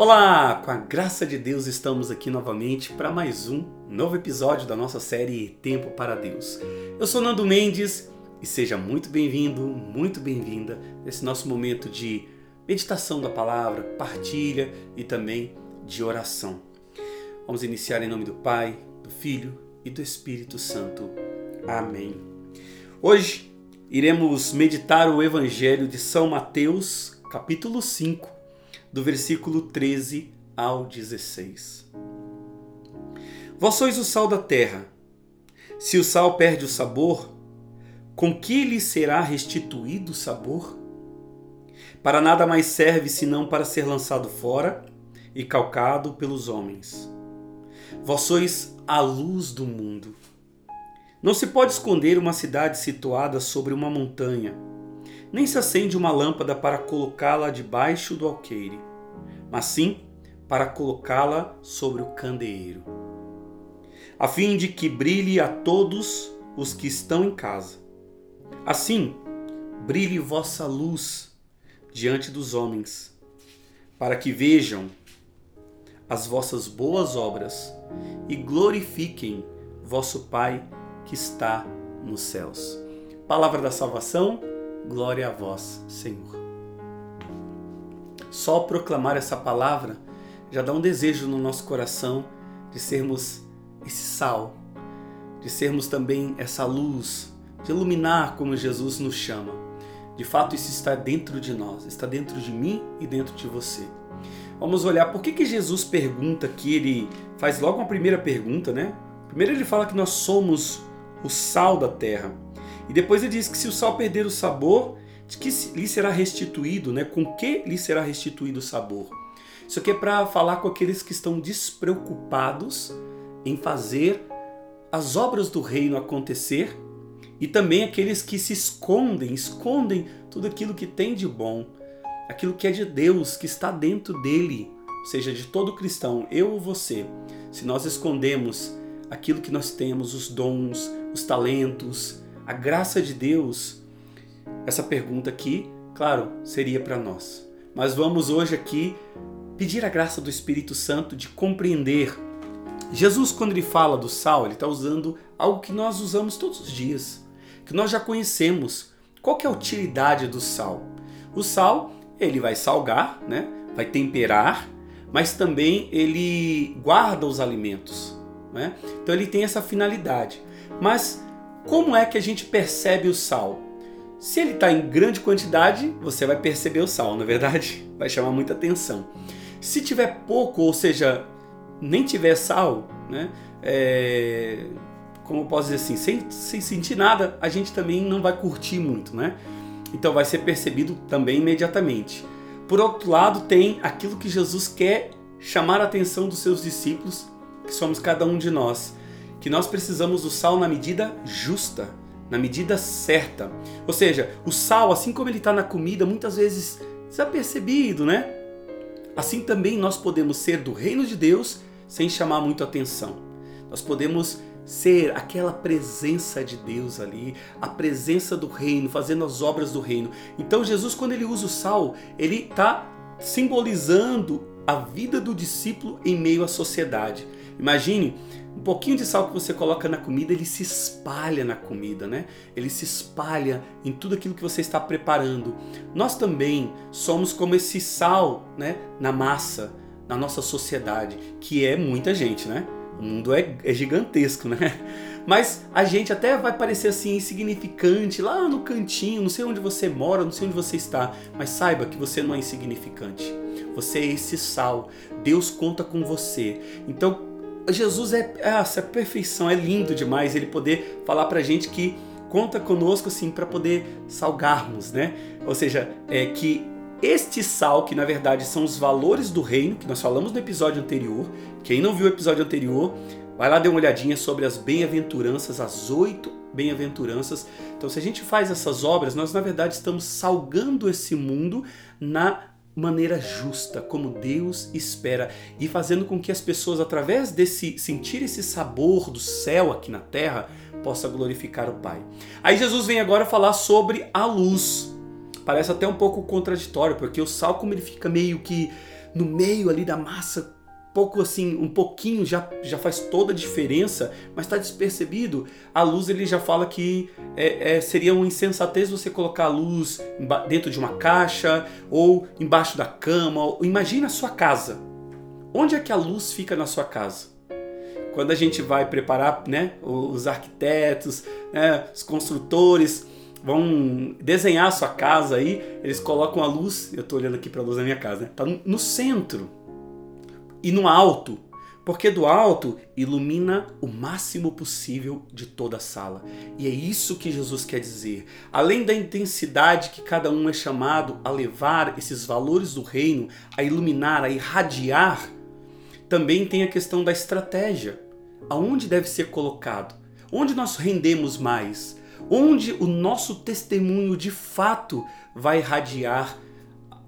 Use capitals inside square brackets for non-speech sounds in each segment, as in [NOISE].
Olá, com a graça de Deus estamos aqui novamente para mais um novo episódio da nossa série Tempo para Deus. Eu sou Nando Mendes e seja muito bem-vindo, muito bem-vinda nesse nosso momento de meditação da palavra, partilha e também de oração. Vamos iniciar em nome do Pai, do Filho e do Espírito Santo. Amém. Hoje iremos meditar o Evangelho de São Mateus, capítulo 5 do versículo 13 ao 16. Vós sois o sal da terra. Se o sal perde o sabor, com que lhe será restituído o sabor? Para nada mais serve senão para ser lançado fora e calcado pelos homens. Vós sois a luz do mundo. Não se pode esconder uma cidade situada sobre uma montanha nem se acende uma lâmpada para colocá-la debaixo do alqueire, mas sim para colocá-la sobre o candeeiro, a fim de que brilhe a todos os que estão em casa. Assim, brilhe vossa luz diante dos homens, para que vejam as vossas boas obras e glorifiquem vosso Pai que está nos céus. Palavra da salvação Glória a vós, Senhor. Só proclamar essa palavra já dá um desejo no nosso coração de sermos esse sal, de sermos também essa luz, de iluminar como Jesus nos chama. De fato, isso está dentro de nós, está dentro de mim e dentro de você. Vamos olhar por que, que Jesus pergunta que ele faz logo uma primeira pergunta, né? Primeiro ele fala que nós somos o sal da terra. E depois ele diz que se o sal perder o sabor, que lhe será restituído, né? Com que lhe será restituído o sabor? Isso aqui é para falar com aqueles que estão despreocupados em fazer as obras do reino acontecer e também aqueles que se escondem, escondem tudo aquilo que tem de bom, aquilo que é de Deus, que está dentro dele, ou seja, de todo cristão, eu ou você. Se nós escondemos aquilo que nós temos, os dons, os talentos, a graça de Deus? Essa pergunta aqui, claro, seria para nós. Mas vamos hoje aqui pedir a graça do Espírito Santo de compreender. Jesus, quando ele fala do sal, ele está usando algo que nós usamos todos os dias, que nós já conhecemos. Qual que é a utilidade do sal? O sal, ele vai salgar, né? vai temperar, mas também ele guarda os alimentos. Né? Então ele tem essa finalidade. Mas como é que a gente percebe o sal? Se ele está em grande quantidade, você vai perceber o sal, na é verdade, [LAUGHS] vai chamar muita atenção. Se tiver pouco, ou seja, nem tiver sal, né? É, como eu posso dizer assim, sem, sem sentir nada, a gente também não vai curtir muito, né? Então vai ser percebido também imediatamente. Por outro lado, tem aquilo que Jesus quer chamar a atenção dos seus discípulos, que somos cada um de nós que nós precisamos do sal na medida justa, na medida certa. Ou seja, o sal, assim como ele está na comida, muitas vezes desapercebido, né? Assim também nós podemos ser do reino de Deus sem chamar muito atenção. Nós podemos ser aquela presença de Deus ali, a presença do reino, fazendo as obras do reino. Então Jesus, quando ele usa o sal, ele está simbolizando a vida do discípulo em meio à sociedade. Imagine um pouquinho de sal que você coloca na comida, ele se espalha na comida, né? Ele se espalha em tudo aquilo que você está preparando. Nós também somos como esse sal, né, na massa, na nossa sociedade, que é muita gente, né? O mundo é, é gigantesco, né? Mas a gente até vai parecer assim insignificante lá no cantinho, não sei onde você mora, não sei onde você está, mas saiba que você não é insignificante. Você é esse sal. Deus conta com você. Então Jesus é essa perfeição, é lindo demais ele poder falar pra gente que conta conosco assim para poder salgarmos, né? Ou seja, é que este sal, que na verdade são os valores do reino, que nós falamos no episódio anterior. Quem não viu o episódio anterior, vai lá dar uma olhadinha sobre as bem-aventuranças, as oito bem-aventuranças. Então, se a gente faz essas obras, nós na verdade estamos salgando esse mundo na maneira justa, como Deus espera, e fazendo com que as pessoas, através desse sentir esse sabor do céu aqui na terra, possa glorificar o Pai. Aí Jesus vem agora falar sobre a luz. parece até um pouco contraditório, porque o sal, como ele fica meio que no meio ali da massa, pouco assim, um pouquinho já, já faz toda a diferença, mas está despercebido. A luz ele já fala que é, é, seria uma insensatez você colocar a luz dentro de uma caixa ou embaixo da cama. Imagina a sua casa. Onde é que a luz fica na sua casa? Quando a gente vai preparar, né, os arquitetos, né, os construtores vão desenhar a sua casa aí, eles colocam a luz, eu estou olhando aqui para a luz da minha casa, né? Tá no centro e no alto, porque do alto ilumina o máximo possível de toda a sala. E é isso que Jesus quer dizer. Além da intensidade que cada um é chamado a levar esses valores do reino, a iluminar, a irradiar, também tem a questão da estratégia. Aonde deve ser colocado? Onde nós rendemos mais? Onde o nosso testemunho de fato vai irradiar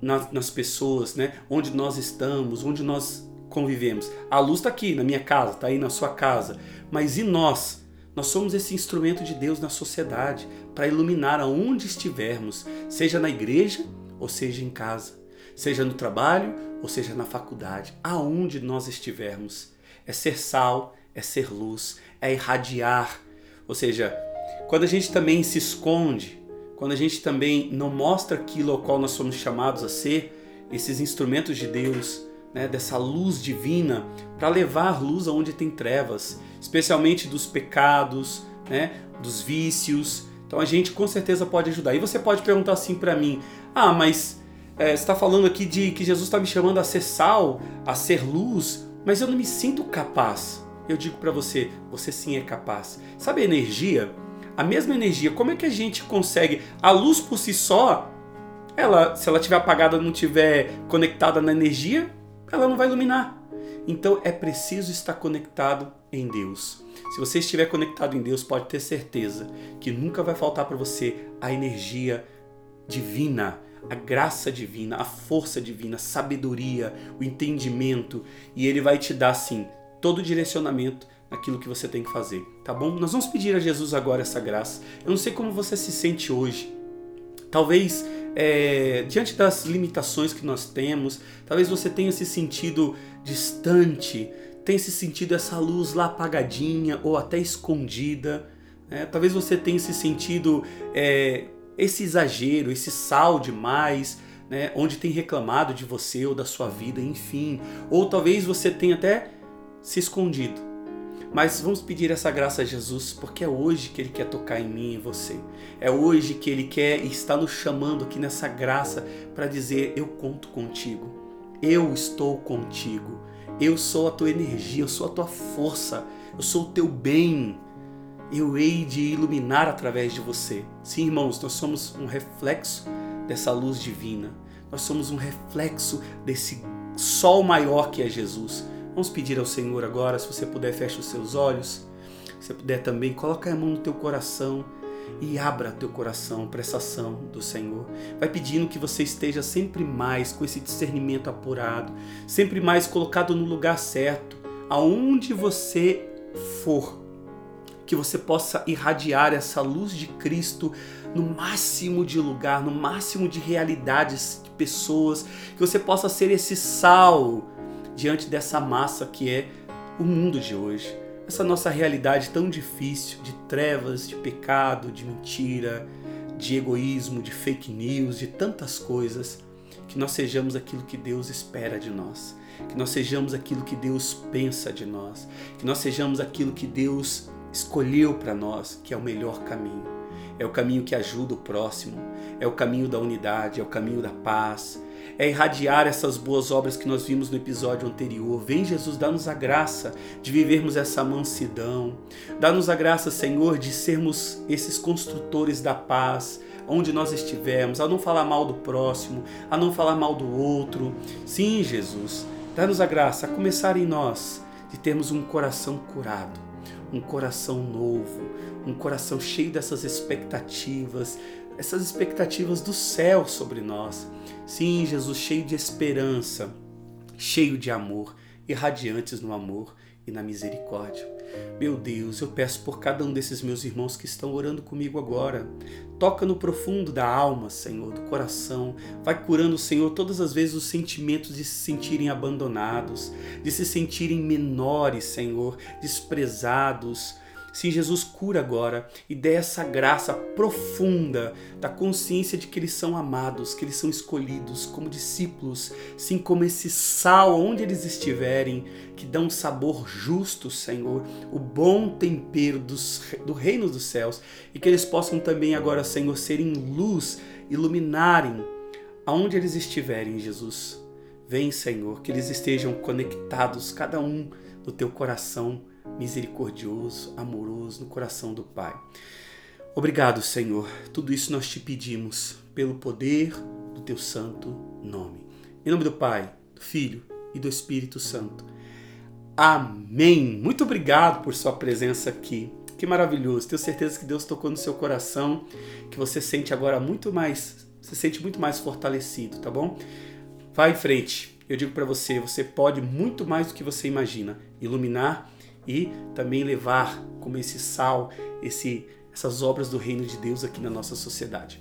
nas, pessoas, né? Onde nós estamos, onde nós convivemos. A luz está aqui na minha casa, está aí na sua casa. Mas e nós? Nós somos esse instrumento de Deus na sociedade para iluminar aonde estivermos, seja na igreja ou seja em casa, seja no trabalho ou seja na faculdade, aonde nós estivermos. É ser sal, é ser luz, é irradiar. Ou seja, quando a gente também se esconde, quando a gente também não mostra aquilo ao qual nós somos chamados a ser, esses instrumentos de Deus, né, dessa luz divina para levar luz aonde tem trevas, especialmente dos pecados, né, dos vícios. Então a gente com certeza pode ajudar. E você pode perguntar assim para mim: ah, mas é, você está falando aqui de que Jesus está me chamando a ser sal, a ser luz, mas eu não me sinto capaz. Eu digo para você: você sim é capaz. Sabe a energia? A mesma energia, como é que a gente consegue? A luz por si só, ela, se ela estiver apagada, não estiver conectada na energia, ela não vai iluminar. Então é preciso estar conectado em Deus. Se você estiver conectado em Deus, pode ter certeza que nunca vai faltar para você a energia divina, a graça divina, a força divina, a sabedoria, o entendimento, e ele vai te dar sim todo o direcionamento naquilo que você tem que fazer, tá bom? Nós vamos pedir a Jesus agora essa graça. Eu não sei como você se sente hoje. Talvez é, diante das limitações que nós temos, talvez você tenha se sentido distante, tenha se sentido essa luz lá apagadinha ou até escondida. Né? Talvez você tenha se sentido é, esse exagero, esse sal demais, né? onde tem reclamado de você ou da sua vida, enfim. Ou talvez você tenha até se escondido mas vamos pedir essa graça a Jesus, porque é hoje que Ele quer tocar em mim e em você. É hoje que Ele quer e está nos chamando aqui nessa graça para dizer: Eu conto contigo, eu estou contigo, eu sou a tua energia, eu sou a tua força, eu sou o teu bem. Eu hei de iluminar através de você. Sim, irmãos, nós somos um reflexo dessa luz divina. Nós somos um reflexo desse sol maior que é Jesus. Vamos pedir ao Senhor agora, se você puder, feche os seus olhos. Se você puder também, coloca a mão no teu coração e abra teu coração para essa ação do Senhor. Vai pedindo que você esteja sempre mais com esse discernimento apurado, sempre mais colocado no lugar certo, aonde você for. Que você possa irradiar essa luz de Cristo no máximo de lugar, no máximo de realidades, de pessoas, que você possa ser esse sal diante dessa massa que é o mundo de hoje. Essa nossa realidade tão difícil de trevas, de pecado, de mentira, de egoísmo, de fake news, de tantas coisas, que nós sejamos aquilo que Deus espera de nós, que nós sejamos aquilo que Deus pensa de nós, que nós sejamos aquilo que Deus escolheu para nós, que é o melhor caminho. É o caminho que ajuda o próximo, é o caminho da unidade, é o caminho da paz, é irradiar essas boas obras que nós vimos no episódio anterior. Vem, Jesus, dá-nos a graça de vivermos essa mansidão. Dá-nos a graça, Senhor, de sermos esses construtores da paz, onde nós estivermos, a não falar mal do próximo, a não falar mal do outro. Sim, Jesus, dá-nos a graça a começar em nós de termos um coração curado, um coração novo, um coração cheio dessas expectativas, essas expectativas do céu sobre nós. Sim, Jesus, cheio de esperança, cheio de amor, irradiantes no amor e na misericórdia. Meu Deus, eu peço por cada um desses meus irmãos que estão orando comigo agora. Toca no profundo da alma, Senhor, do coração. Vai curando, Senhor, todas as vezes os sentimentos de se sentirem abandonados, de se sentirem menores, Senhor, desprezados Sim, Jesus cura agora e dê essa graça profunda da consciência de que eles são amados, que eles são escolhidos como discípulos, sim, como esse sal onde eles estiverem, que dá um sabor justo, Senhor, o bom tempero dos, do reino dos céus e que eles possam também agora, Senhor, serem luz, iluminarem aonde eles estiverem, Jesus. Vem, Senhor, que eles estejam conectados, cada um no teu coração misericordioso, amoroso no coração do Pai. Obrigado, Senhor. Tudo isso nós te pedimos pelo poder do teu santo nome. Em nome do Pai, do Filho e do Espírito Santo. Amém. Muito obrigado por sua presença aqui. Que maravilhoso. Tenho certeza que Deus tocou no seu coração, que você sente agora muito mais, se sente muito mais fortalecido, tá bom? Vá em frente. Eu digo para você, você pode muito mais do que você imagina iluminar e também levar como esse sal, esse, essas obras do reino de Deus aqui na nossa sociedade.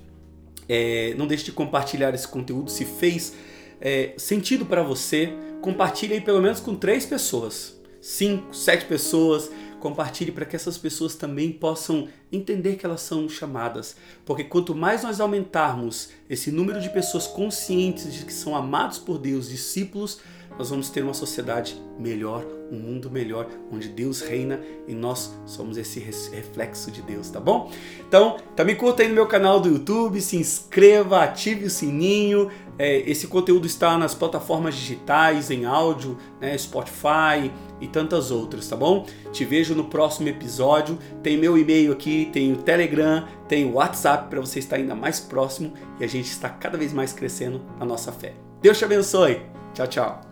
É, não deixe de compartilhar esse conteúdo. Se fez é, sentido para você, compartilhe aí pelo menos com três pessoas, cinco, sete pessoas. Compartilhe para que essas pessoas também possam entender que elas são chamadas. Porque quanto mais nós aumentarmos esse número de pessoas conscientes de que são amados por Deus, discípulos, nós vamos ter uma sociedade melhor, um mundo melhor, onde Deus reina e nós somos esse reflexo de Deus, tá bom? Então, também curta aí no meu canal do YouTube, se inscreva, ative o sininho. É, esse conteúdo está nas plataformas digitais, em áudio, né, Spotify e tantas outras, tá bom? Te vejo no próximo episódio. Tem meu e-mail aqui, tem o Telegram, tem o WhatsApp para você estar ainda mais próximo e a gente está cada vez mais crescendo na nossa fé. Deus te abençoe. Tchau, tchau.